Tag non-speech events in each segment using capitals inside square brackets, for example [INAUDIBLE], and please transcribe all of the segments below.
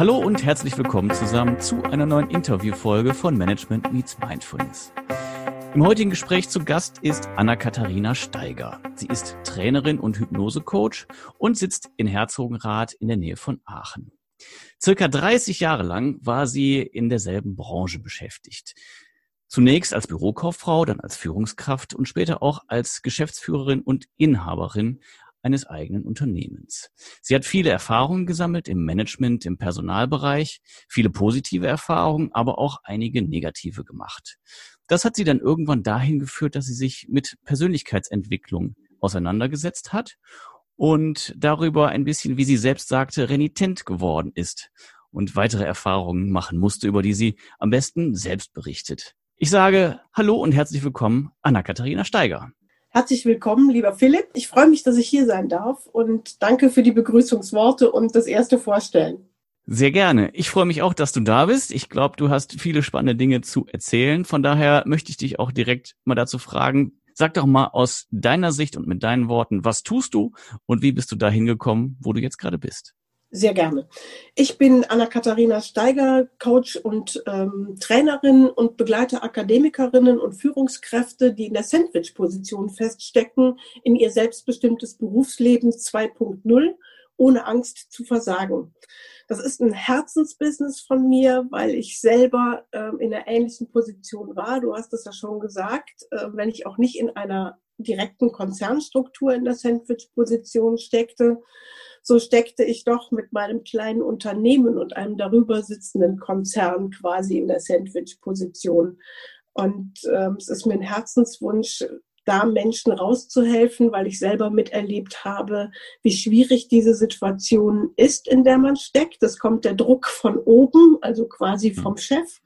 Hallo und herzlich willkommen zusammen zu einer neuen Interviewfolge von Management Meets Mindfulness. Im heutigen Gespräch zu Gast ist Anna-Katharina Steiger. Sie ist Trainerin und Hypnosecoach und sitzt in Herzogenrath in der Nähe von Aachen. Circa 30 Jahre lang war sie in derselben Branche beschäftigt. Zunächst als Bürokauffrau, dann als Führungskraft und später auch als Geschäftsführerin und Inhaberin eines eigenen Unternehmens. Sie hat viele Erfahrungen gesammelt im Management, im Personalbereich, viele positive Erfahrungen, aber auch einige negative gemacht. Das hat sie dann irgendwann dahin geführt, dass sie sich mit Persönlichkeitsentwicklung auseinandergesetzt hat und darüber ein bisschen, wie sie selbst sagte, renitent geworden ist und weitere Erfahrungen machen musste, über die sie am besten selbst berichtet. Ich sage Hallo und herzlich willkommen, Anna-Katharina Steiger. Herzlich willkommen, lieber Philipp. Ich freue mich, dass ich hier sein darf und danke für die Begrüßungsworte und das erste Vorstellen. Sehr gerne. Ich freue mich auch, dass du da bist. Ich glaube, du hast viele spannende Dinge zu erzählen. Von daher möchte ich dich auch direkt mal dazu fragen, sag doch mal aus deiner Sicht und mit deinen Worten, was tust du und wie bist du da hingekommen, wo du jetzt gerade bist? Sehr gerne. Ich bin Anna-Katharina Steiger, Coach und ähm, Trainerin und begleite Akademikerinnen und Führungskräfte, die in der Sandwich-Position feststecken, in ihr selbstbestimmtes Berufsleben 2.0, ohne Angst zu versagen. Das ist ein Herzensbusiness von mir, weil ich selber ähm, in einer ähnlichen Position war. Du hast es ja schon gesagt, äh, wenn ich auch nicht in einer direkten Konzernstruktur in der Sandwich-Position steckte, so steckte ich doch mit meinem kleinen Unternehmen und einem darüber sitzenden Konzern quasi in der Sandwich-Position. Und ähm, es ist mir ein Herzenswunsch, da Menschen rauszuhelfen, weil ich selber miterlebt habe, wie schwierig diese Situation ist, in der man steckt. Es kommt der Druck von oben, also quasi vom Chef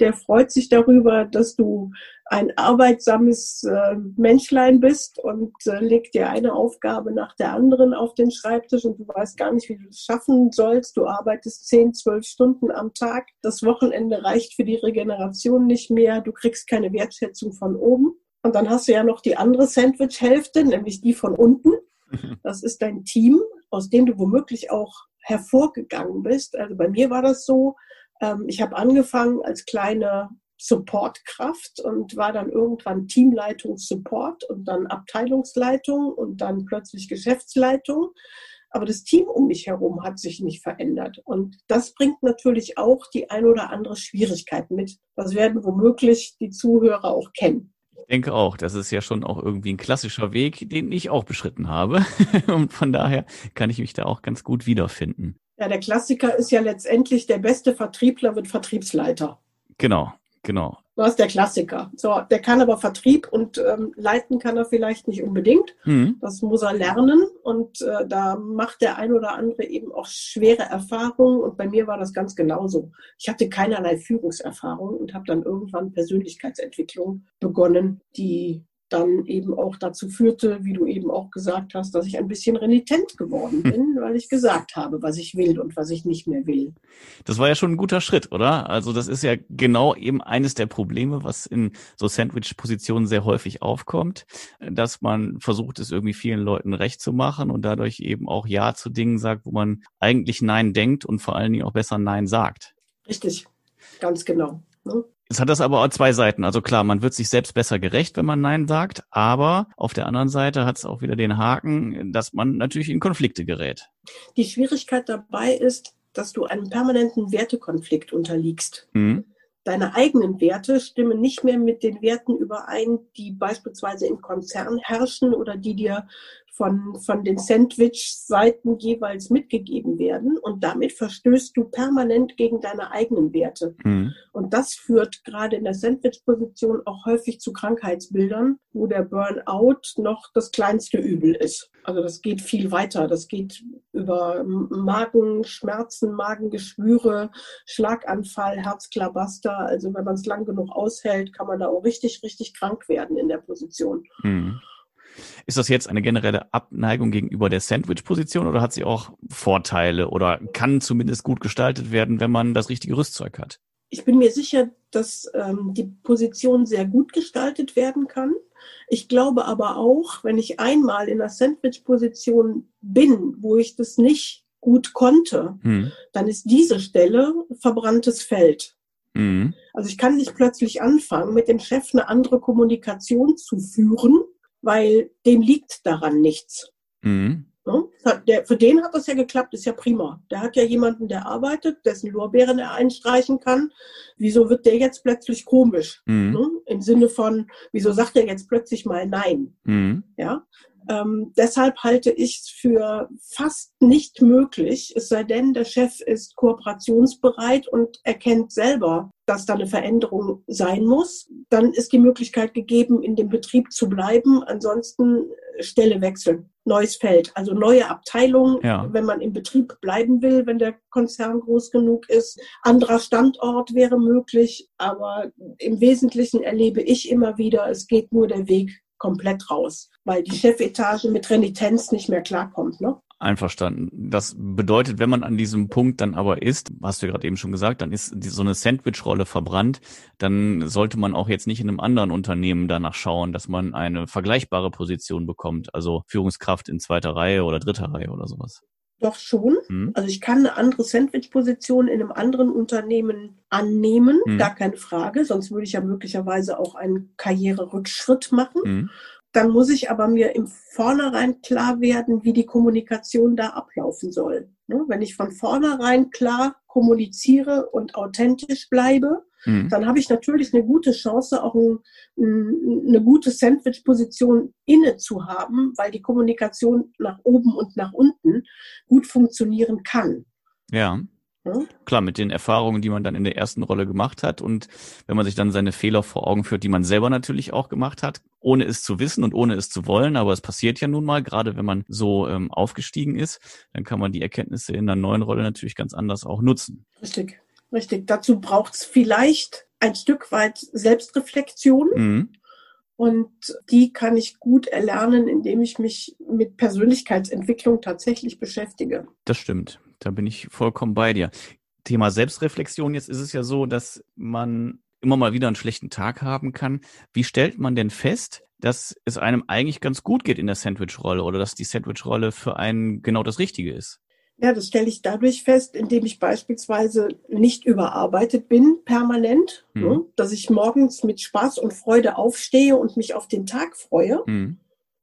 der freut sich darüber, dass du ein arbeitsames äh, Menschlein bist und äh, legt dir eine Aufgabe nach der anderen auf den Schreibtisch und du weißt gar nicht, wie du es schaffen sollst. Du arbeitest zehn, zwölf Stunden am Tag. Das Wochenende reicht für die Regeneration nicht mehr. Du kriegst keine Wertschätzung von oben. Und dann hast du ja noch die andere Sandwich-Hälfte, nämlich die von unten. Das ist dein Team, aus dem du womöglich auch hervorgegangen bist. Also bei mir war das so, ähm, ich habe angefangen als kleine Supportkraft und war dann irgendwann Teamleitung Support und dann Abteilungsleitung und dann plötzlich Geschäftsleitung. Aber das Team um mich herum hat sich nicht verändert. Und das bringt natürlich auch die ein oder andere Schwierigkeit mit. Das werden womöglich die Zuhörer auch kennen. Ich denke auch, das ist ja schon auch irgendwie ein klassischer Weg, den ich auch beschritten habe. [LAUGHS] Und von daher kann ich mich da auch ganz gut wiederfinden. Ja, der Klassiker ist ja letztendlich, der beste Vertriebler wird Vertriebsleiter. Genau, genau. Das ist der Klassiker. So, der kann aber Vertrieb und ähm, leiten kann er vielleicht nicht unbedingt. Mhm. Das muss er lernen und äh, da macht der ein oder andere eben auch schwere Erfahrungen und bei mir war das ganz genauso. Ich hatte keinerlei Führungserfahrung und habe dann irgendwann Persönlichkeitsentwicklung begonnen, die dann eben auch dazu führte, wie du eben auch gesagt hast, dass ich ein bisschen renitent geworden hm. bin, weil ich gesagt habe, was ich will und was ich nicht mehr will. Das war ja schon ein guter Schritt, oder? Also das ist ja genau eben eines der Probleme, was in so Sandwich-Positionen sehr häufig aufkommt, dass man versucht, es irgendwie vielen Leuten recht zu machen und dadurch eben auch Ja zu Dingen sagt, wo man eigentlich Nein denkt und vor allen Dingen auch besser Nein sagt. Richtig, ganz genau. Ne? Es hat das aber auch zwei Seiten. Also klar, man wird sich selbst besser gerecht, wenn man Nein sagt, aber auf der anderen Seite hat es auch wieder den Haken, dass man natürlich in Konflikte gerät. Die Schwierigkeit dabei ist, dass du einem permanenten Wertekonflikt unterliegst. Mhm. Deine eigenen Werte stimmen nicht mehr mit den Werten überein, die beispielsweise im Konzern herrschen oder die dir von, von den Sandwich-Seiten jeweils mitgegeben werden. Und damit verstößt du permanent gegen deine eigenen Werte. Mhm. Und das führt gerade in der Sandwich-Position auch häufig zu Krankheitsbildern, wo der Burnout noch das kleinste Übel ist. Also das geht viel weiter. Das geht über Magenschmerzen, Magengeschwüre, Schlaganfall, Herzklabaster. Also wenn man es lang genug aushält, kann man da auch richtig, richtig krank werden in der Position. Mhm. Ist das jetzt eine generelle Abneigung gegenüber der Sandwich-Position oder hat sie auch Vorteile oder kann zumindest gut gestaltet werden, wenn man das richtige Rüstzeug hat? Ich bin mir sicher, dass ähm, die Position sehr gut gestaltet werden kann. Ich glaube aber auch, wenn ich einmal in der Sandwich-Position bin, wo ich das nicht gut konnte, mhm. dann ist diese Stelle verbranntes Feld. Mhm. Also ich kann nicht plötzlich anfangen, mit dem Chef eine andere Kommunikation zu führen, weil dem liegt daran nichts. Mhm. Ne? Der, für den hat das ja geklappt, ist ja prima. Der hat ja jemanden, der arbeitet, dessen Lorbeeren er einstreichen kann. Wieso wird der jetzt plötzlich komisch? Mhm. Ne? Im Sinne von, wieso sagt er jetzt plötzlich mal Nein? Mhm. Ja. Ähm, deshalb halte ich es für fast nicht möglich, es sei denn, der Chef ist kooperationsbereit und erkennt selber, dass da eine Veränderung sein muss. Dann ist die Möglichkeit gegeben, in dem Betrieb zu bleiben. Ansonsten Stelle wechseln, neues Feld, also neue Abteilung, ja. wenn man im Betrieb bleiben will, wenn der Konzern groß genug ist. Anderer Standort wäre möglich, aber im Wesentlichen erlebe ich immer wieder, es geht nur der Weg komplett raus, weil die Chefetage mit Renitenz nicht mehr klarkommt. Ne? Einverstanden. Das bedeutet, wenn man an diesem Punkt dann aber ist, hast du ja gerade eben schon gesagt, dann ist die, so eine Sandwich-Rolle verbrannt, dann sollte man auch jetzt nicht in einem anderen Unternehmen danach schauen, dass man eine vergleichbare Position bekommt, also Führungskraft in zweiter Reihe oder dritter Reihe oder sowas. Doch schon. Hm. Also ich kann eine andere Sandwich-Position in einem anderen Unternehmen annehmen, hm. gar keine Frage. Sonst würde ich ja möglicherweise auch einen Karriererückschritt machen. Hm. Dann muss ich aber mir im Vornherein klar werden, wie die Kommunikation da ablaufen soll. Ne? Wenn ich von vornherein klar kommuniziere und authentisch bleibe, mhm. dann habe ich natürlich eine gute Chance, auch ein, eine gute Sandwich-Position inne zu haben, weil die Kommunikation nach oben und nach unten gut funktionieren kann. Ja. Ja? Klar, mit den Erfahrungen, die man dann in der ersten Rolle gemacht hat und wenn man sich dann seine Fehler vor Augen führt, die man selber natürlich auch gemacht hat, ohne es zu wissen und ohne es zu wollen, aber es passiert ja nun mal, gerade wenn man so ähm, aufgestiegen ist, dann kann man die Erkenntnisse in der neuen Rolle natürlich ganz anders auch nutzen. Richtig, richtig. Dazu braucht es vielleicht ein Stück weit Selbstreflexion. Mhm. Und die kann ich gut erlernen, indem ich mich mit Persönlichkeitsentwicklung tatsächlich beschäftige. Das stimmt. Da bin ich vollkommen bei dir. Thema Selbstreflexion, jetzt ist es ja so, dass man immer mal wieder einen schlechten Tag haben kann. Wie stellt man denn fest, dass es einem eigentlich ganz gut geht in der Sandwich-Rolle oder dass die Sandwich-Rolle für einen genau das Richtige ist? Ja, das stelle ich dadurch fest, indem ich beispielsweise nicht überarbeitet bin permanent, mhm. ne, dass ich morgens mit Spaß und Freude aufstehe und mich auf den Tag freue. Mhm.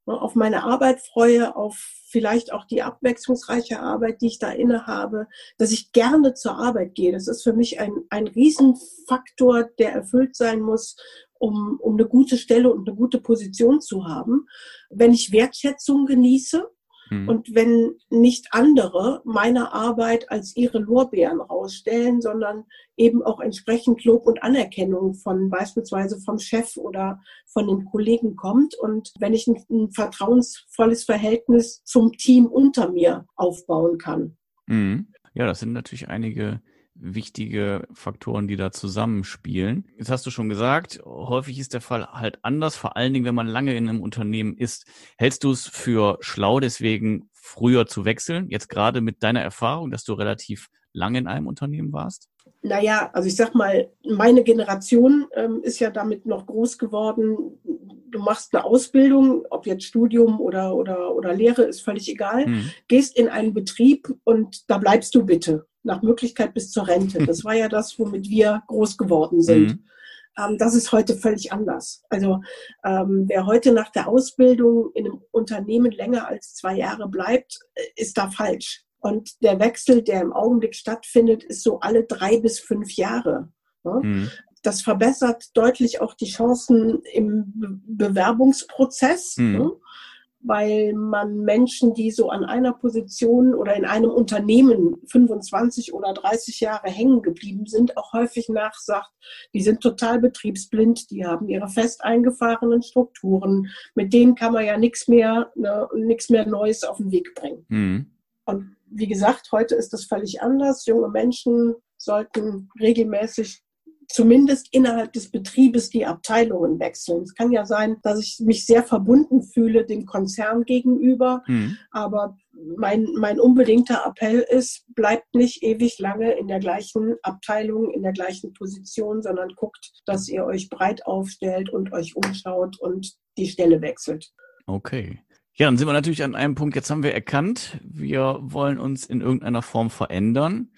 Ne, auf meine Arbeit freue, auf vielleicht auch die abwechslungsreiche Arbeit, die ich da inne habe, dass ich gerne zur Arbeit gehe. Das ist für mich ein, ein Riesenfaktor, der erfüllt sein muss, um, um eine gute Stelle und eine gute Position zu haben. Wenn ich Wertschätzung genieße, Mhm. Und wenn nicht andere meine Arbeit als ihre Lorbeeren rausstellen, sondern eben auch entsprechend Lob und Anerkennung von beispielsweise vom Chef oder von den Kollegen kommt und wenn ich ein, ein vertrauensvolles Verhältnis zum Team unter mir aufbauen kann. Mhm. Ja, das sind natürlich einige wichtige Faktoren, die da zusammenspielen. Jetzt hast du schon gesagt, häufig ist der Fall halt anders, vor allen Dingen, wenn man lange in einem Unternehmen ist. Hältst du es für schlau, deswegen früher zu wechseln? Jetzt gerade mit deiner Erfahrung, dass du relativ lange in einem Unternehmen warst? Naja, also ich sag mal, meine Generation ähm, ist ja damit noch groß geworden. Du machst eine Ausbildung, ob jetzt Studium oder, oder, oder Lehre, ist völlig egal. Hm. Gehst in einen Betrieb und da bleibst du bitte nach Möglichkeit bis zur Rente. [LAUGHS] Das war ja das, womit wir groß geworden sind. Mhm. Ähm, das ist heute völlig anders. Also ähm, wer heute nach der Ausbildung in einem Unternehmen länger als zwei Jahre bleibt, äh, ist da falsch. Und der Wechsel, der im Augenblick stattfindet, ist so alle drei bis fünf Jahre. Ne? Mhm. Das verbessert deutlich auch die Chancen im Bewerbungsprozess. Mhm. Ne? Weil man Menschen, die so an einer Position oder in einem Unternehmen 25 oder 30 Jahre hängen geblieben sind, auch häufig nachsagt, die sind total betriebsblind, die haben ihre fest eingefahrenen Strukturen, mit denen kann man ja nichts mehr, ne, nichts mehr Neues auf den Weg bringen. Mhm. Und wie gesagt, heute ist das völlig anders. Junge Menschen sollten regelmäßig zumindest innerhalb des Betriebes die Abteilungen wechseln. Es kann ja sein, dass ich mich sehr verbunden fühle dem Konzern gegenüber, mhm. aber mein, mein unbedingter Appell ist, bleibt nicht ewig lange in der gleichen Abteilung, in der gleichen Position, sondern guckt, dass ihr euch breit aufstellt und euch umschaut und die Stelle wechselt. Okay. Ja, dann sind wir natürlich an einem Punkt, jetzt haben wir erkannt, wir wollen uns in irgendeiner Form verändern.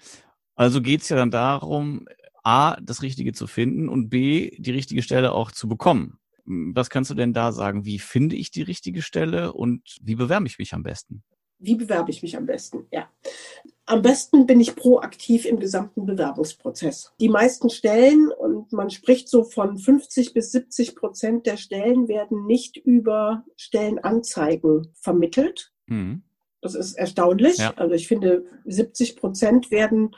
Also geht's ja dann darum, A, das Richtige zu finden und B, die richtige Stelle auch zu bekommen. Was kannst du denn da sagen? Wie finde ich die richtige Stelle und wie bewerbe ich mich am besten? Wie bewerbe ich mich am besten? Ja. Am besten bin ich proaktiv im gesamten Bewerbungsprozess. Die meisten Stellen, und man spricht so von 50 bis 70 Prozent der Stellen, werden nicht über Stellenanzeigen vermittelt. Mhm. Das ist erstaunlich. Ja. Also ich finde, 70 Prozent werden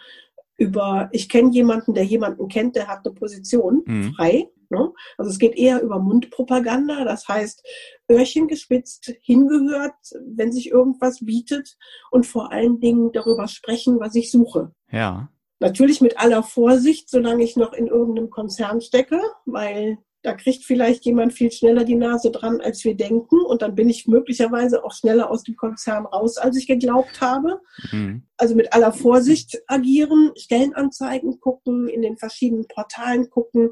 über, ich kenne jemanden, der jemanden kennt, der hat eine Position mhm. frei. Ne? Also es geht eher über Mundpropaganda, das heißt Öhrchen gespitzt, hingehört, wenn sich irgendwas bietet und vor allen Dingen darüber sprechen, was ich suche. Ja. Natürlich mit aller Vorsicht, solange ich noch in irgendeinem Konzern stecke, weil da kriegt vielleicht jemand viel schneller die Nase dran, als wir denken. Und dann bin ich möglicherweise auch schneller aus dem Konzern raus, als ich geglaubt habe. Mhm. Also mit aller Vorsicht agieren, Stellenanzeigen gucken, in den verschiedenen Portalen gucken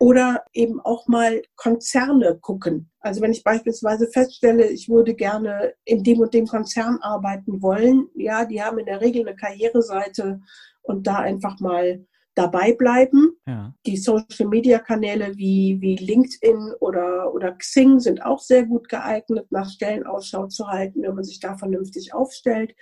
oder eben auch mal Konzerne gucken. Also wenn ich beispielsweise feststelle, ich würde gerne in dem und dem Konzern arbeiten wollen, ja, die haben in der Regel eine Karriereseite und da einfach mal dabei bleiben. Ja. Die Social Media Kanäle wie, wie LinkedIn oder, oder Xing sind auch sehr gut geeignet, nach Stellen Ausschau zu halten, wenn man sich da vernünftig aufstellt.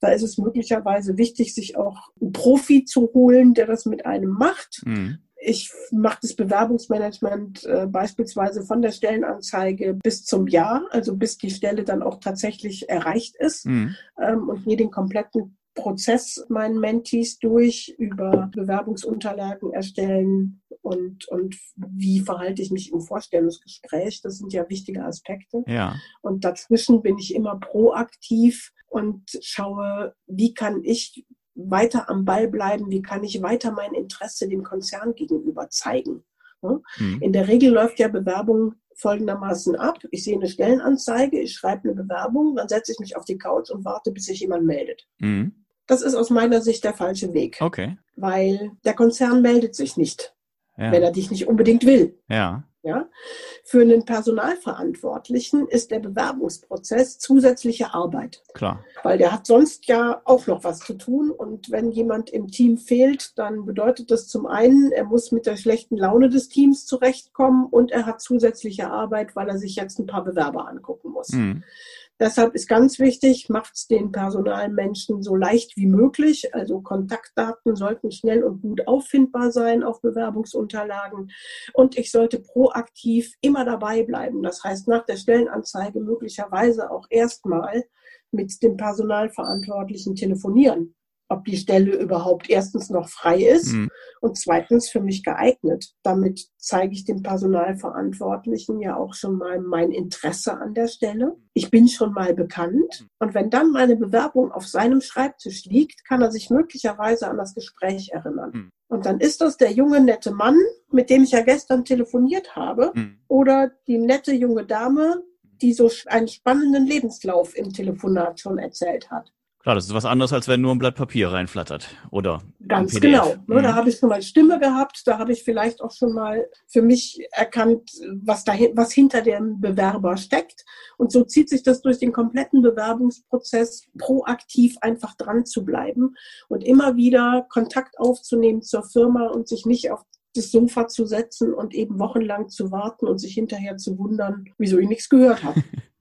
Da ist es möglicherweise wichtig, sich auch einen Profi zu holen, der das mit einem macht. Mhm ich mache das Bewerbungsmanagement äh, beispielsweise von der Stellenanzeige bis zum Jahr, also bis die Stelle dann auch tatsächlich erreicht ist mhm. ähm, und gehe den kompletten Prozess meinen Mentees durch über Bewerbungsunterlagen erstellen und, und wie verhalte ich mich im Vorstellungsgespräch. Das sind ja wichtige Aspekte. Ja. Und dazwischen bin ich immer proaktiv und schaue, wie kann ich weiter am Ball bleiben, wie kann ich weiter mein Interesse dem Konzern gegenüber zeigen. Mhm. In der Regel läuft ja Bewerbung folgendermaßen ab. Ich sehe eine Stellenanzeige, ich schreibe eine Bewerbung, dann setze ich mich auf die Couch und warte, bis sich jemand meldet. Mhm. Das ist aus meiner Sicht der falsche Weg. Okay. Weil der Konzern meldet sich nicht, ja. wenn er dich nicht unbedingt will. Ja. Ja? Für einen Personalverantwortlichen ist der Bewerbungsprozess zusätzliche Arbeit. Klar. Weil der hat sonst ja auch noch was zu tun. Und wenn jemand im Team fehlt, dann bedeutet das zum einen, er muss mit der schlechten Laune des Teams zurechtkommen und er hat zusätzliche Arbeit, weil er sich jetzt ein paar Bewerber angucken muss. Mhm. Deshalb ist ganz wichtig, macht es den Personalmenschen so leicht wie möglich. Also Kontaktdaten sollten schnell und gut auffindbar sein auf Bewerbungsunterlagen. Und ich sollte proaktiv immer dabei bleiben. Das heißt, nach der Stellenanzeige möglicherweise auch erstmal mit dem Personalverantwortlichen telefonieren ob die Stelle überhaupt erstens noch frei ist mhm. und zweitens für mich geeignet. Damit zeige ich dem Personalverantwortlichen ja auch schon mal mein Interesse an der Stelle. Ich bin schon mal bekannt und wenn dann meine Bewerbung auf seinem Schreibtisch liegt, kann er sich möglicherweise an das Gespräch erinnern. Mhm. Und dann ist das der junge, nette Mann, mit dem ich ja gestern telefoniert habe, mhm. oder die nette junge Dame, die so einen spannenden Lebenslauf im Telefonat schon erzählt hat. Klar, das ist was anderes, als wenn nur ein Blatt Papier reinflattert oder ganz genau. Ne, mhm. Da habe ich schon mal Stimme gehabt, da habe ich vielleicht auch schon mal für mich erkannt, was dahin, was hinter dem Bewerber steckt. Und so zieht sich das durch den kompletten Bewerbungsprozess, proaktiv einfach dran zu bleiben und immer wieder Kontakt aufzunehmen zur Firma und sich nicht auf das Sofa zu setzen und eben wochenlang zu warten und sich hinterher zu wundern, wieso ich nichts gehört habe. [LAUGHS]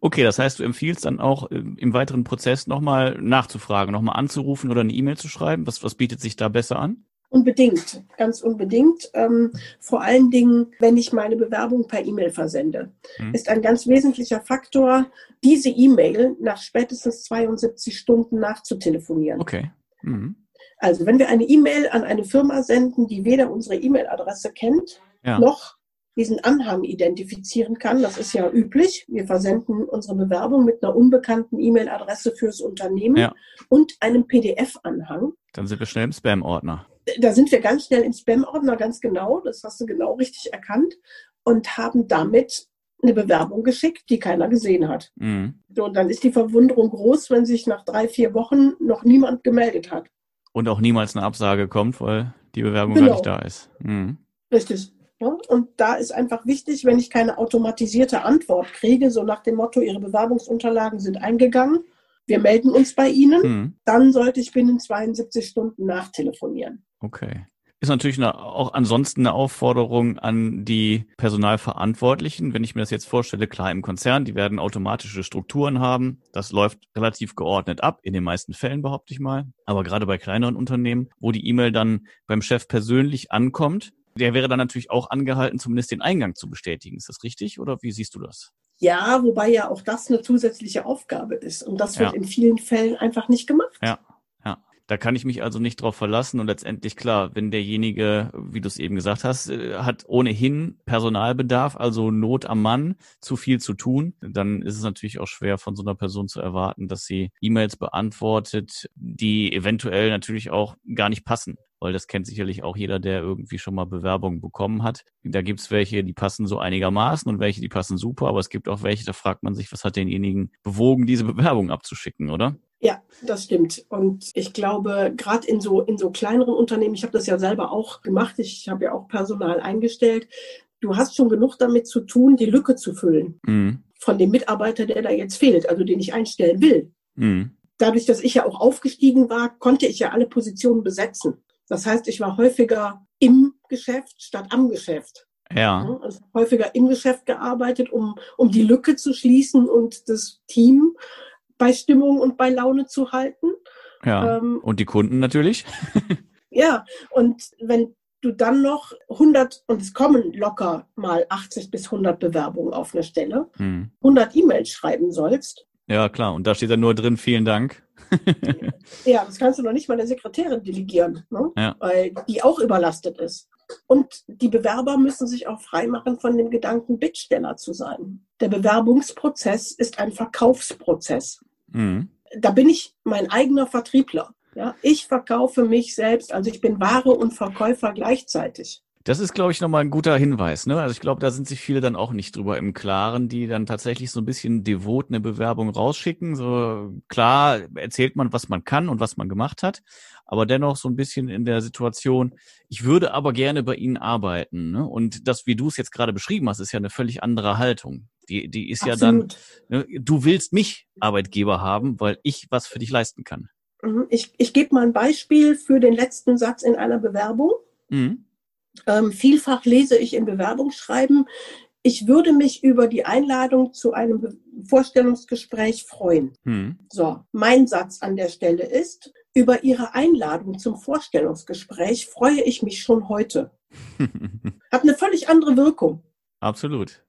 Okay, das heißt, du empfiehlst dann auch äh, im weiteren Prozess nochmal nachzufragen, nochmal anzurufen oder eine E-Mail zu schreiben. Was, was bietet sich da besser an? Unbedingt, ganz unbedingt. Ähm, vor allen Dingen, wenn ich meine Bewerbung per E-Mail versende, hm. ist ein ganz wesentlicher Faktor, diese E-Mail nach spätestens 72 Stunden nachzutelefonieren. Okay. Mhm. Also wenn wir eine E-Mail an eine Firma senden, die weder unsere E-Mail-Adresse kennt, ja. noch diesen Anhang identifizieren kann. Das ist ja üblich. Wir versenden unsere Bewerbung mit einer unbekannten E-Mail-Adresse fürs Unternehmen ja. und einem PDF-Anhang. Dann sind wir schnell im Spam-Ordner. Da sind wir ganz schnell im Spam-Ordner, ganz genau. Das hast du genau richtig erkannt. Und haben damit eine Bewerbung geschickt, die keiner gesehen hat. Mhm. und dann ist die Verwunderung groß, wenn sich nach drei, vier Wochen noch niemand gemeldet hat. Und auch niemals eine Absage kommt, weil die Bewerbung genau. gar nicht da ist. Mhm. Richtig. Ja, und da ist einfach wichtig, wenn ich keine automatisierte Antwort kriege, so nach dem Motto, Ihre Bewerbungsunterlagen sind eingegangen, wir melden uns bei Ihnen, hm. dann sollte ich binnen 72 Stunden nachtelefonieren. Okay. Ist natürlich eine, auch ansonsten eine Aufforderung an die Personalverantwortlichen. Wenn ich mir das jetzt vorstelle, klar im Konzern, die werden automatische Strukturen haben. Das läuft relativ geordnet ab, in den meisten Fällen behaupte ich mal. Aber gerade bei kleineren Unternehmen, wo die E-Mail dann beim Chef persönlich ankommt, der wäre dann natürlich auch angehalten, zumindest den Eingang zu bestätigen. Ist das richtig oder wie siehst du das? Ja, wobei ja auch das eine zusätzliche Aufgabe ist. Und das wird ja. in vielen Fällen einfach nicht gemacht. Ja. Da kann ich mich also nicht drauf verlassen und letztendlich klar, wenn derjenige, wie du es eben gesagt hast, äh, hat ohnehin Personalbedarf, also Not am Mann, zu viel zu tun, dann ist es natürlich auch schwer von so einer Person zu erwarten, dass sie E-Mails beantwortet, die eventuell natürlich auch gar nicht passen weil das kennt sicherlich auch jeder, der irgendwie schon mal Bewerbungen bekommen hat. Da gibt's welche, die passen so einigermaßen und welche, die passen super, aber es gibt auch welche, da fragt man sich, was hat denjenigen bewogen, diese Bewerbung abzuschicken, oder? Ja, das stimmt. Und ich glaube, gerade in so, in so kleineren Unternehmen, ich habe das ja selber auch gemacht, ich habe ja auch Personal eingestellt, du hast schon genug damit zu tun, die Lücke zu füllen mhm. von dem Mitarbeiter, der da jetzt fehlt, also den ich einstellen will. Mhm. Dadurch, dass ich ja auch aufgestiegen war, konnte ich ja alle Positionen besetzen. Das heißt, ich war häufiger im Geschäft statt am Geschäft. Ja. Also häufiger im Geschäft gearbeitet, um, um die Lücke zu schließen und das Team bei Stimmung und bei Laune zu halten. Ja. Ähm, und die Kunden natürlich. [LAUGHS] ja, und wenn du dann noch 100, und es kommen locker mal 80 bis 100 Bewerbungen auf eine Stelle, hm. 100 E-Mails schreiben sollst. Ja, klar. Und da steht dann nur drin, vielen Dank. [LAUGHS] ja, das kannst du noch nicht mal der Sekretärin delegieren, ne? ja. weil die auch überlastet ist. Und die Bewerber müssen sich auch freimachen von dem Gedanken, Bittsteller zu sein. Der Bewerbungsprozess ist ein Verkaufsprozess. Mhm. Da bin ich mein eigener Vertriebler. Ja, ich verkaufe mich selbst, also ich bin Ware und Verkäufer gleichzeitig. Das ist, glaube ich, nochmal ein guter Hinweis. Ne? Also ich glaube, da sind sich viele dann auch nicht drüber im Klaren, die dann tatsächlich so ein bisschen devot eine Bewerbung rausschicken. So klar erzählt man, was man kann und was man gemacht hat, aber dennoch so ein bisschen in der Situation, ich würde aber gerne bei Ihnen arbeiten. Ne? Und das, wie du es jetzt gerade beschrieben hast, ist ja eine völlig andere Haltung. Die, die ist Absolut. ja dann, ne, du willst mich Arbeitgeber haben, weil ich was für dich leisten kann. Mhm. Ich, ich gebe mal ein Beispiel für den letzten Satz in einer Bewerbung. Mhm. Ähm, vielfach lese ich in Bewerbungsschreiben, ich würde mich über die Einladung zu einem Vorstellungsgespräch freuen. Hm. So, mein Satz an der Stelle ist, über Ihre Einladung zum Vorstellungsgespräch freue ich mich schon heute. [LAUGHS] Hat eine völlig andere Wirkung. Absolut.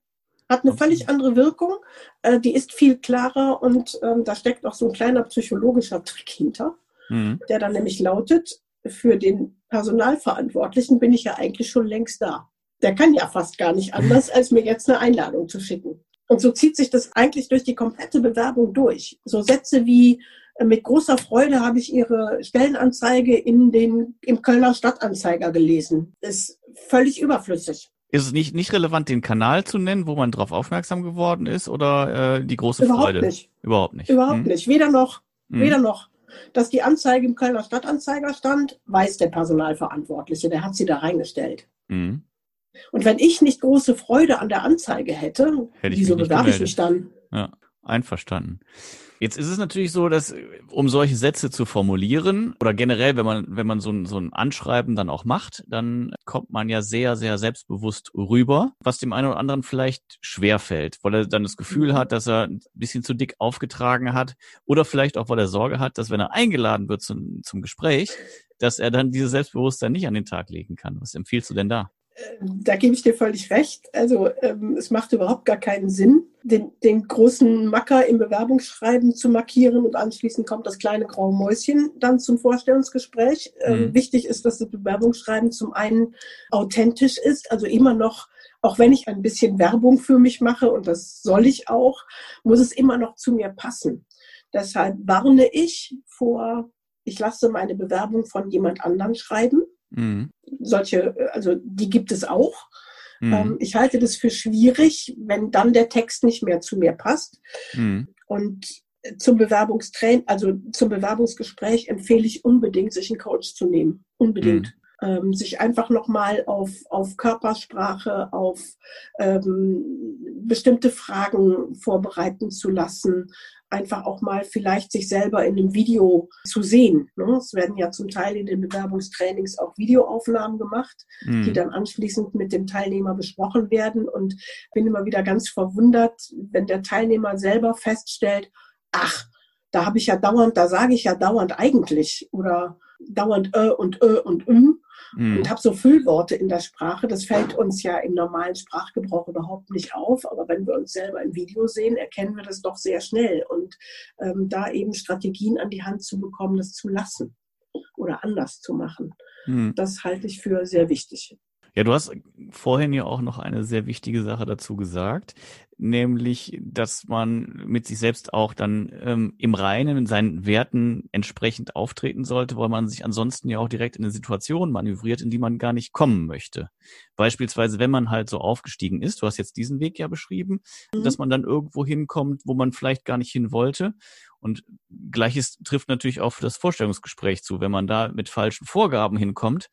Hat eine Absolut. völlig andere Wirkung. Äh, die ist viel klarer und ähm, da steckt auch so ein kleiner psychologischer Trick hinter, mhm. der dann nämlich lautet, für den Personalverantwortlichen bin ich ja eigentlich schon längst da. Der kann ja fast gar nicht anders, [LAUGHS] als mir jetzt eine Einladung zu schicken. Und so zieht sich das eigentlich durch die komplette Bewerbung durch. So Sätze wie, äh, mit großer Freude habe ich Ihre Stellenanzeige in den, im Kölner Stadtanzeiger gelesen. Ist völlig überflüssig. Ist es nicht, nicht relevant, den Kanal zu nennen, wo man darauf aufmerksam geworden ist oder äh, die große Überhaupt Freude? Nicht. Überhaupt nicht. Überhaupt hm. nicht. Weder noch. Hm. Weder noch. Dass die Anzeige im Kölner Stadtanzeiger stand, weiß der Personalverantwortliche, der hat sie da reingestellt. Mhm. Und wenn ich nicht große Freude an der Anzeige hätte, hätte wieso bewerbe ich mich dann? Ja, einverstanden. Jetzt ist es natürlich so, dass um solche Sätze zu formulieren oder generell, wenn man wenn man so ein, so ein Anschreiben dann auch macht, dann kommt man ja sehr sehr selbstbewusst rüber, was dem einen oder anderen vielleicht schwer fällt, weil er dann das Gefühl hat, dass er ein bisschen zu dick aufgetragen hat oder vielleicht auch weil er Sorge hat, dass wenn er eingeladen wird zum, zum Gespräch, dass er dann dieses Selbstbewusstsein nicht an den Tag legen kann. Was empfiehlst du denn da? Da gebe ich dir völlig recht. Also ähm, es macht überhaupt gar keinen Sinn, den, den großen Macker im Bewerbungsschreiben zu markieren und anschließend kommt das kleine graue Mäuschen dann zum Vorstellungsgespräch. Ähm, mhm. Wichtig ist, dass das Bewerbungsschreiben zum einen authentisch ist, also immer noch, auch wenn ich ein bisschen Werbung für mich mache und das soll ich auch, muss es immer noch zu mir passen. Deshalb warne ich vor, ich lasse meine Bewerbung von jemand anderem schreiben Mhm. Solche, also die gibt es auch. Mhm. Ähm, ich halte das für schwierig, wenn dann der Text nicht mehr zu mir passt. Mhm. Und zum Bewerbungstrain, also zum Bewerbungsgespräch empfehle ich unbedingt, sich einen Coach zu nehmen. Unbedingt. Ähm, sich einfach nochmal auf, auf Körpersprache, auf ähm, bestimmte Fragen vorbereiten zu lassen, einfach auch mal vielleicht sich selber in einem Video zu sehen. Ne? Es werden ja zum Teil in den Bewerbungstrainings auch Videoaufnahmen gemacht, mhm. die dann anschließend mit dem Teilnehmer besprochen werden. Und bin immer wieder ganz verwundert, wenn der Teilnehmer selber feststellt, ach, da habe ich ja dauernd, da sage ich ja dauernd eigentlich oder dauernd äh und äh und ähm mhm. und habe so Füllworte in der Sprache. Das fällt uns ja im normalen Sprachgebrauch überhaupt nicht auf, aber wenn wir uns selber im Video sehen, erkennen wir das doch sehr schnell und ähm, da eben Strategien an die Hand zu bekommen, das zu lassen oder anders zu machen. Mhm. Das halte ich für sehr wichtig. Ja, du hast vorhin ja auch noch eine sehr wichtige Sache dazu gesagt, nämlich, dass man mit sich selbst auch dann ähm, im Reinen in seinen Werten entsprechend auftreten sollte, weil man sich ansonsten ja auch direkt in eine Situation manövriert, in die man gar nicht kommen möchte. Beispielsweise, wenn man halt so aufgestiegen ist, du hast jetzt diesen Weg ja beschrieben, mhm. dass man dann irgendwo hinkommt, wo man vielleicht gar nicht hin wollte. Und gleiches trifft natürlich auch für das Vorstellungsgespräch zu. Wenn man da mit falschen Vorgaben hinkommt,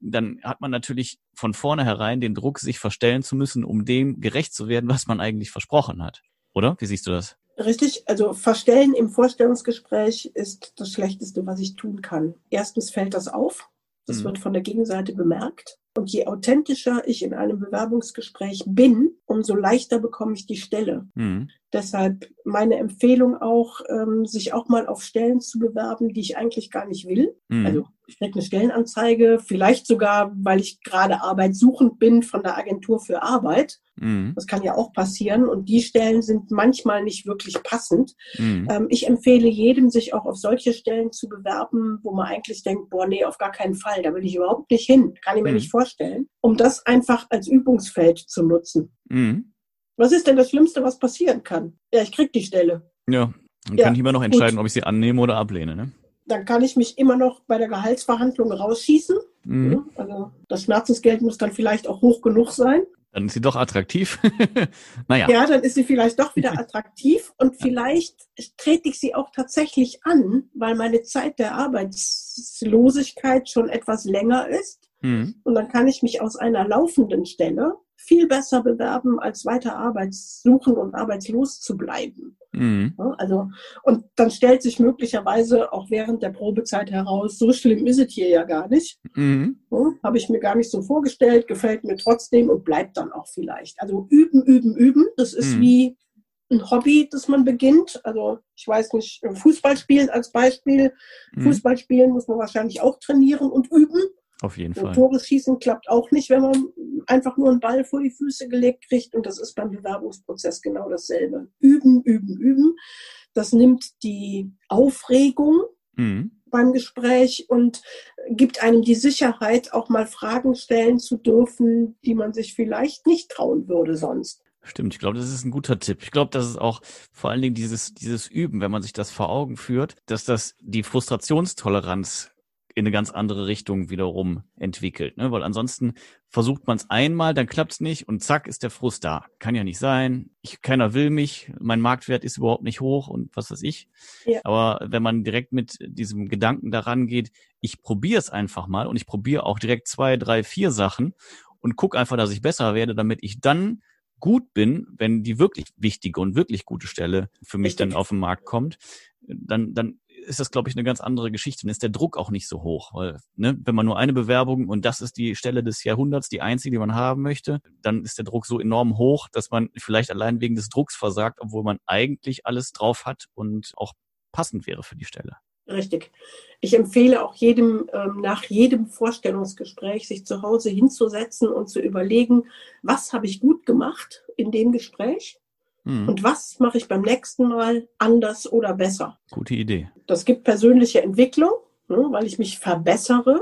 dann hat man natürlich von vornherein den Druck, sich verstellen zu müssen, um dem gerecht zu werden, was man eigentlich versprochen hat. Oder? Wie siehst du das? Richtig, also verstellen im Vorstellungsgespräch ist das Schlechteste, was ich tun kann. Erstens fällt das auf, das mhm. wird von der Gegenseite bemerkt. Und je authentischer ich in einem Bewerbungsgespräch bin, umso leichter bekomme ich die Stelle. Mhm. Deshalb meine Empfehlung auch, ähm, sich auch mal auf Stellen zu bewerben, die ich eigentlich gar nicht will. Mhm. Also ich kriege eine Stellenanzeige, vielleicht sogar, weil ich gerade arbeitssuchend bin von der Agentur für Arbeit. Mhm. Das kann ja auch passieren. Und die Stellen sind manchmal nicht wirklich passend. Mhm. Ähm, ich empfehle jedem, sich auch auf solche Stellen zu bewerben, wo man eigentlich denkt, boah, nee, auf gar keinen Fall, da will ich überhaupt nicht hin, kann ich mir mhm. nicht vorstellen, um das einfach als Übungsfeld zu nutzen. Mhm. Was ist denn das Schlimmste, was passieren kann? Ja, ich krieg die Stelle. Ja, dann ja, kann ich immer noch entscheiden, gut. ob ich sie annehme oder ablehne. Ne? Dann kann ich mich immer noch bei der Gehaltsverhandlung rausschießen. Mhm. also das Schmerzensgeld muss dann vielleicht auch hoch genug sein. Dann ist sie doch attraktiv. [LAUGHS] naja. Ja, dann ist sie vielleicht doch wieder attraktiv [LAUGHS] und vielleicht trete ich sie auch tatsächlich an, weil meine Zeit der Arbeitslosigkeit schon etwas länger ist. Mhm. Und dann kann ich mich aus einer laufenden Stelle viel besser bewerben, als weiter Arbeit suchen und arbeitslos zu bleiben. Mhm. Also, und dann stellt sich möglicherweise auch während der Probezeit heraus, so schlimm ist es hier ja gar nicht. Mhm. Ja, Habe ich mir gar nicht so vorgestellt, gefällt mir trotzdem und bleibt dann auch vielleicht. Also üben, üben, üben. Das ist mhm. wie ein Hobby, das man beginnt. Also ich weiß nicht, Fußball spielen als Beispiel. Mhm. Fußball spielen muss man wahrscheinlich auch trainieren und üben. Auf jeden Fall. Tore schießen klappt auch nicht, wenn man einfach nur einen Ball vor die Füße gelegt kriegt. Und das ist beim Bewerbungsprozess genau dasselbe. Üben, üben, üben. Das nimmt die Aufregung mhm. beim Gespräch und gibt einem die Sicherheit, auch mal Fragen stellen zu dürfen, die man sich vielleicht nicht trauen würde sonst. Stimmt, ich glaube, das ist ein guter Tipp. Ich glaube, das ist auch vor allen Dingen dieses, dieses Üben, wenn man sich das vor Augen führt, dass das die Frustrationstoleranz in eine ganz andere Richtung wiederum entwickelt. Ne? Weil ansonsten versucht man es einmal, dann klappt es nicht und zack ist der Frust da. Kann ja nicht sein. Ich, keiner will mich, mein Marktwert ist überhaupt nicht hoch und was weiß ich. Ja. Aber wenn man direkt mit diesem Gedanken daran geht, ich probiere es einfach mal und ich probiere auch direkt zwei, drei, vier Sachen und guck einfach, dass ich besser werde, damit ich dann gut bin, wenn die wirklich wichtige und wirklich gute Stelle für mich Richtig. dann auf den Markt kommt, dann, dann ist das, glaube ich, eine ganz andere Geschichte. Dann ist der Druck auch nicht so hoch, weil, ne, wenn man nur eine Bewerbung und das ist die Stelle des Jahrhunderts, die einzige, die man haben möchte, dann ist der Druck so enorm hoch, dass man vielleicht allein wegen des Drucks versagt, obwohl man eigentlich alles drauf hat und auch passend wäre für die Stelle. Richtig. Ich empfehle auch jedem, ähm, nach jedem Vorstellungsgespräch, sich zu Hause hinzusetzen und zu überlegen, was habe ich gut gemacht in dem Gespräch Mhm. Und was mache ich beim nächsten Mal anders oder besser? Gute Idee. Das gibt persönliche Entwicklung, ne, weil ich mich verbessere.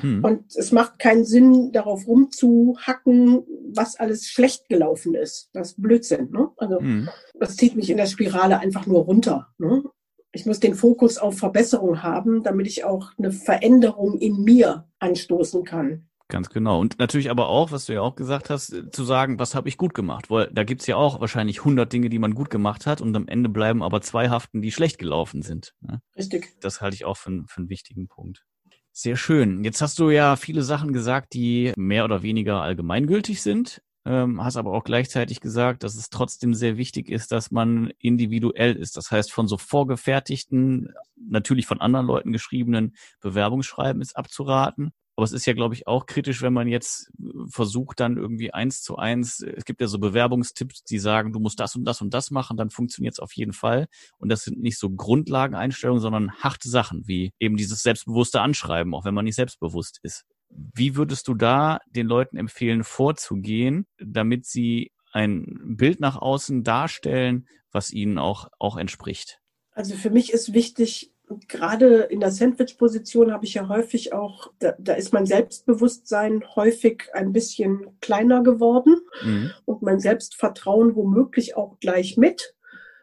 Mhm. Und es macht keinen Sinn, darauf rumzuhacken, was alles schlecht gelaufen ist. Das ist Blödsinn. Ne? Also mhm. das zieht mich in der Spirale einfach nur runter. Ne? Ich muss den Fokus auf Verbesserung haben, damit ich auch eine Veränderung in mir anstoßen kann. Ganz genau. Und natürlich aber auch, was du ja auch gesagt hast, äh, zu sagen, was habe ich gut gemacht? Weil da gibt's ja auch wahrscheinlich 100 Dinge, die man gut gemacht hat und am Ende bleiben aber zwei haften, die schlecht gelaufen sind. Ne? Richtig. Das halte ich auch für, für einen wichtigen Punkt. Sehr schön. Jetzt hast du ja viele Sachen gesagt, die mehr oder weniger allgemeingültig sind ähm, hast aber auch gleichzeitig gesagt, dass es trotzdem sehr wichtig ist, dass man individuell ist. Das heißt, von so vorgefertigten, natürlich von anderen Leuten geschriebenen Bewerbungsschreiben ist abzuraten. Aber es ist ja, glaube ich, auch kritisch, wenn man jetzt äh, versucht, dann irgendwie eins zu eins, es gibt ja so Bewerbungstipps, die sagen, du musst das und das und das machen, dann funktioniert es auf jeden Fall. Und das sind nicht so Grundlageneinstellungen, sondern harte Sachen, wie eben dieses selbstbewusste Anschreiben, auch wenn man nicht selbstbewusst ist. Wie würdest du da den Leuten empfehlen, vorzugehen, damit sie ein Bild nach außen darstellen, was ihnen auch, auch entspricht? Also für mich ist wichtig, gerade in der Sandwich-Position habe ich ja häufig auch, da, da, ist mein Selbstbewusstsein häufig ein bisschen kleiner geworden mhm. und mein Selbstvertrauen womöglich auch gleich mit.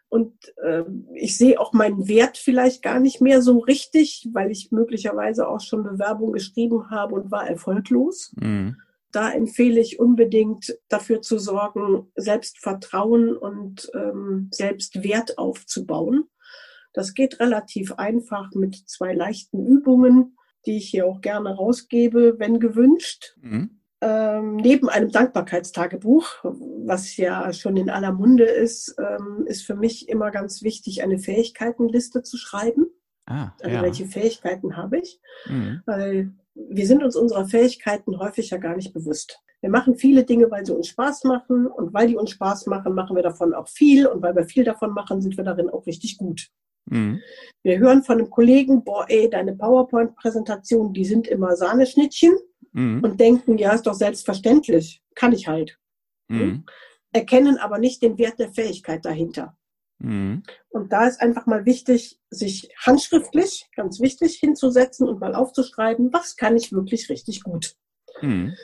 Und äh, ich sehe auch meinen Wert vielleicht gar nicht mehr so richtig, weil ich möglicherweise auch schon Bewerbung geschrieben habe und war erfolglos. Mhm. Da empfehle ich unbedingt dafür zu sorgen, Selbstvertrauen und ähm, Selbstwert aufzubauen. Das geht relativ einfach mit zwei leichten Übungen, die ich hier auch gerne rausgebe, wenn gewünscht. Mhm ähm, neben einem Dankbarkeitstagebuch, was ja schon in aller Munde ist, ähm, ist für mich immer ganz wichtig, eine Fähigkeitenliste zu schreiben. Ah, also ja. welche Fähigkeiten habe ich? Mhm. Weil wir sind uns unserer Fähigkeiten häufig ja gar nicht bewusst. Wir machen viele Dinge, weil sie uns Spaß machen und weil die uns Spaß machen, machen wir davon auch viel und weil wir viel davon machen, sind wir darin auch richtig gut. Mhm. Wir hören von einem Kollegen, boah, ey, deine PowerPoint-Präsentationen, die sind immer Sahneschnittchen mhm. und denken, ja, ist doch selbstverständlich, kann ich halt. Mhm. Erkennen aber nicht den Wert der Fähigkeit dahinter. Mhm. Und da ist einfach mal wichtig, sich handschriftlich, ganz wichtig, hinzusetzen und mal aufzuschreiben, was kann ich wirklich richtig gut. Mhm.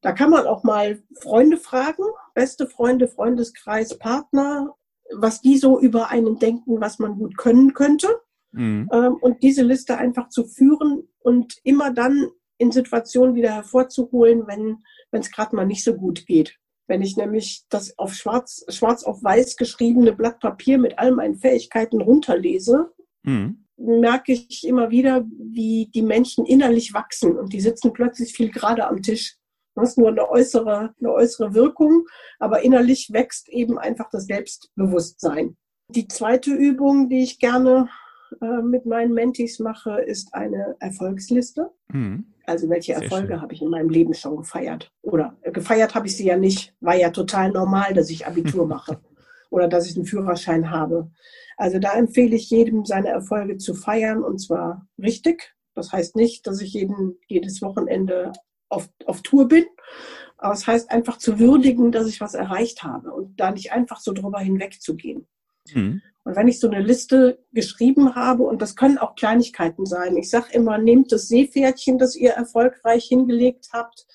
Da kann man auch mal Freunde fragen, beste Freunde, Freundeskreis, Partner, was die so über einen denken, was man gut können könnte. Mhm. Ähm, und diese Liste einfach zu führen und immer dann in Situationen wieder hervorzuholen, wenn wenn es gerade mal nicht so gut geht. Wenn ich nämlich das auf schwarz, schwarz auf weiß geschriebene Blatt Papier mit all meinen Fähigkeiten runterlese, mhm. merke ich immer wieder, wie die Menschen innerlich wachsen und die sitzen plötzlich viel gerade am Tisch. Das ist nur eine äußere, eine äußere Wirkung, aber innerlich wächst eben einfach das Selbstbewusstsein. Die zweite Übung, die ich gerne äh, mit meinen Mentis mache, ist eine Erfolgsliste. Mhm. Also welche Sehr Erfolge habe ich in meinem Leben schon gefeiert? Oder äh, gefeiert habe ich sie ja nicht. War ja total normal, dass ich Abitur [LAUGHS] mache oder dass ich einen Führerschein habe. Also da empfehle ich jedem, seine Erfolge zu feiern und zwar richtig. Das heißt nicht, dass ich jeden, jedes Wochenende auf, auf Tour bin, aber es heißt einfach zu würdigen, dass ich was erreicht habe und da nicht einfach so drüber hinwegzugehen. Mhm. Und wenn ich so eine Liste geschrieben habe, und das können auch Kleinigkeiten sein, ich sage immer, nehmt das Seepferdchen, das ihr erfolgreich hingelegt habt,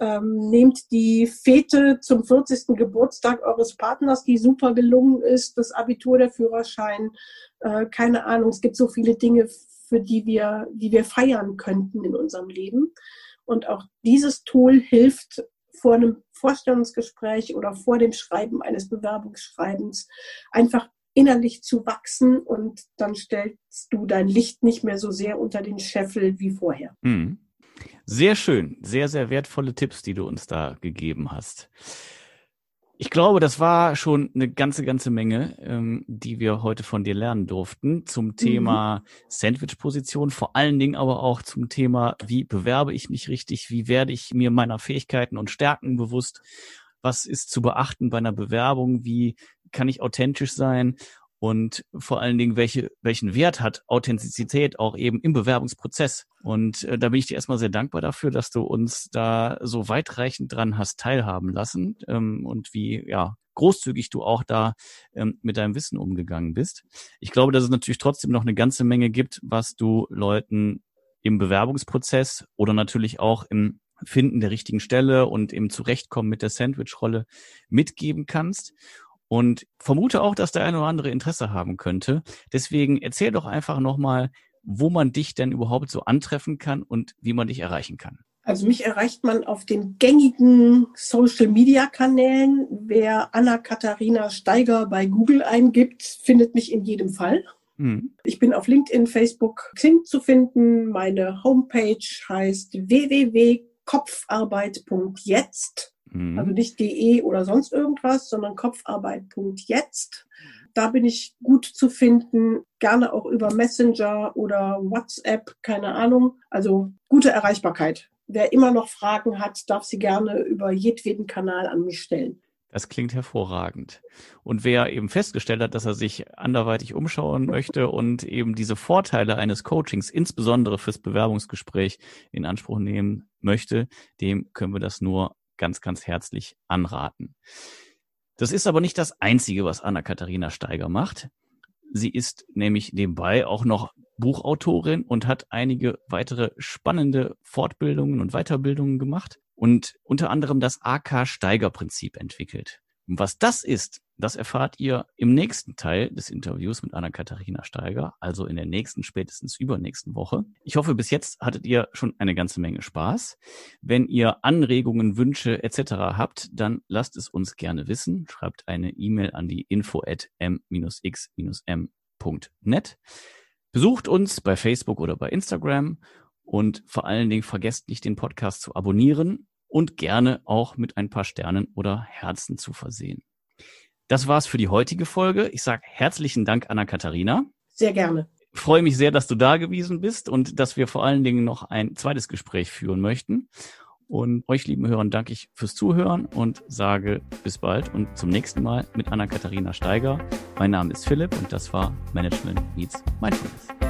ähm, nehmt die Fete zum 40. Geburtstag eures Partners, die super gelungen ist, das Abitur, der Führerschein, äh, keine Ahnung, es gibt so viele Dinge, für die wir, die wir feiern könnten in unserem Leben. Und auch dieses Tool hilft vor einem Vorstellungsgespräch oder vor dem Schreiben eines Bewerbungsschreibens einfach innerlich zu wachsen und dann stellst du dein Licht nicht mehr so sehr unter den Scheffel wie vorher. Mhm. Sehr schön, sehr, sehr wertvolle Tipps, die du uns da gegeben hast. Ich glaube, das war schon eine ganze, ganze Menge, ähm, die wir heute von dir lernen durften zum Thema mhm. Sandwich-Position, vor allen Dingen aber auch zum Thema, wie bewerbe ich mich richtig, wie werde ich mir meiner Fähigkeiten und Stärken bewusst, was ist zu beachten bei einer Bewerbung, wie kann ich authentisch sein und vor allen Dingen, welche, welchen Wert hat Authentizität auch eben im Bewerbungsprozess. Und äh, da bin ich dir erstmal sehr dankbar dafür, dass du uns da so weitreichend dran hast teilhaben lassen ähm, und wie ja großzügig du auch da ähm, mit deinem Wissen umgegangen bist. Ich glaube, dass es natürlich trotzdem noch eine ganze Menge gibt, was du Leuten im Bewerbungsprozess oder natürlich auch im Finden der richtigen Stelle und im Zurechtkommen mit der Sandwich-Rolle mitgeben kannst und vermute auch, dass der eine oder andere Interesse haben könnte. Deswegen erzähl doch einfach nochmal, wo man dich denn überhaupt so antreffen kann und wie man dich erreichen kann. Also mich erreicht man auf den gängigen Social-Media-Kanälen. Wer Anna-Katharina Steiger bei Google eingibt, findet mich in jedem Fall. Mhm. Ich bin auf LinkedIn, Facebook, Xing zu finden. Meine Homepage heißt www.kopfarbeit.jetzt. Mhm. Also nicht de oder sonst irgendwas, sondern kopfarbeit.jetzt. Da bin ich gut zu finden, gerne auch über Messenger oder WhatsApp, keine Ahnung. Also gute Erreichbarkeit. Wer immer noch Fragen hat, darf sie gerne über jedweden Kanal an mich stellen. Das klingt hervorragend. Und wer eben festgestellt hat, dass er sich anderweitig umschauen möchte und eben diese Vorteile eines Coachings, insbesondere fürs Bewerbungsgespräch, in Anspruch nehmen möchte, dem können wir das nur ganz, ganz herzlich anraten. Das ist aber nicht das Einzige, was Anna-Katharina Steiger macht. Sie ist nämlich nebenbei auch noch Buchautorin und hat einige weitere spannende Fortbildungen und Weiterbildungen gemacht und unter anderem das AK-Steiger-Prinzip entwickelt. Und was das ist, das erfahrt ihr im nächsten Teil des Interviews mit Anna-Katharina Steiger, also in der nächsten, spätestens übernächsten Woche. Ich hoffe, bis jetzt hattet ihr schon eine ganze Menge Spaß. Wenn ihr Anregungen, Wünsche etc. habt, dann lasst es uns gerne wissen. Schreibt eine E-Mail an die info at m-x-m.net. Besucht uns bei Facebook oder bei Instagram und vor allen Dingen vergesst nicht, den Podcast zu abonnieren und gerne auch mit ein paar Sternen oder Herzen zu versehen. Das war's für die heutige Folge. Ich sage herzlichen Dank, Anna-Katharina. Sehr gerne. Ich freue mich sehr, dass du da gewesen bist und dass wir vor allen Dingen noch ein zweites Gespräch führen möchten. Und euch, lieben Hörern, danke ich fürs Zuhören und sage bis bald und zum nächsten Mal mit Anna-Katharina Steiger. Mein Name ist Philipp und das war Management Meets Mindfulness.